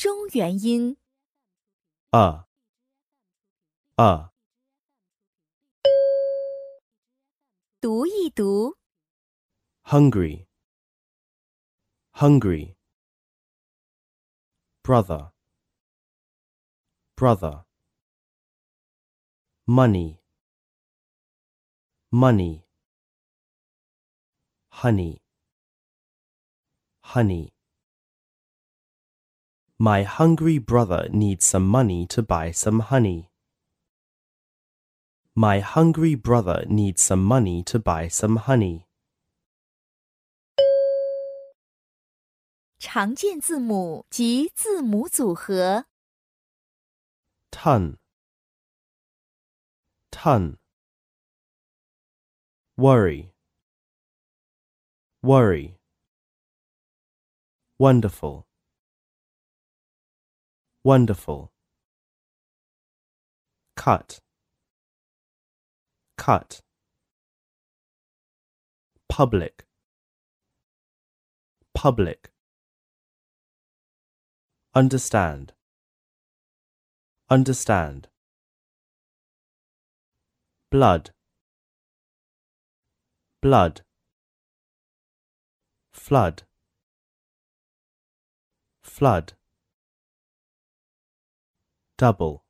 中元音。啊啊读一读，hungry, hungry, brother, brother, money, money, honey, honey. My hungry brother needs some money to buy some honey. My hungry brother needs some money to buy some honey. 常见字母及字母组合。 ton, ton, worry, worry, wonderful, wonderful, cut, cut, public, public, understand, understand, blood, blood, flood, flood, double,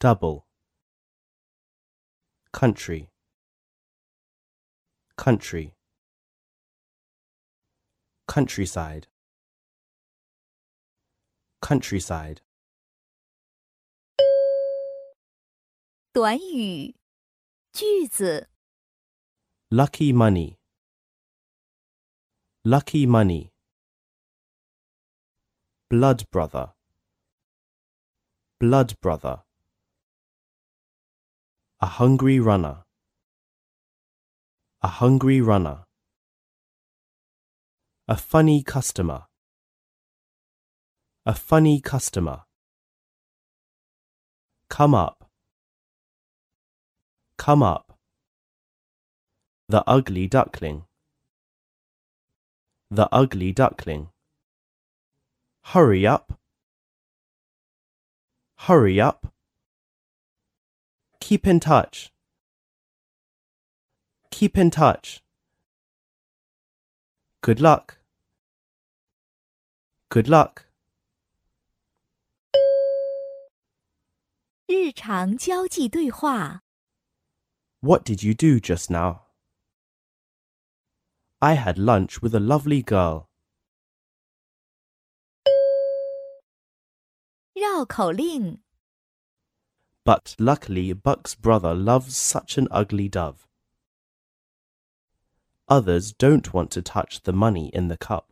double, country, country, countryside, countryside. 短语、句子、 Lucky money. Lucky money. Blood brother. Blood brother. A hungry runner. A hungry runner. A funny customer. A funny customer. Come up. Come up. The ugly duckling. The ugly duckling. Hurry up. Hurry up. Keep in touch. Keep in touch. Good luck. Good luck. 日常交际对话。 What did you do just now? I had lunch with a lovely girl. 绕口令： But luckily, Buck's brother loves such an ugly dove. Others don't want to touch the money in the cup.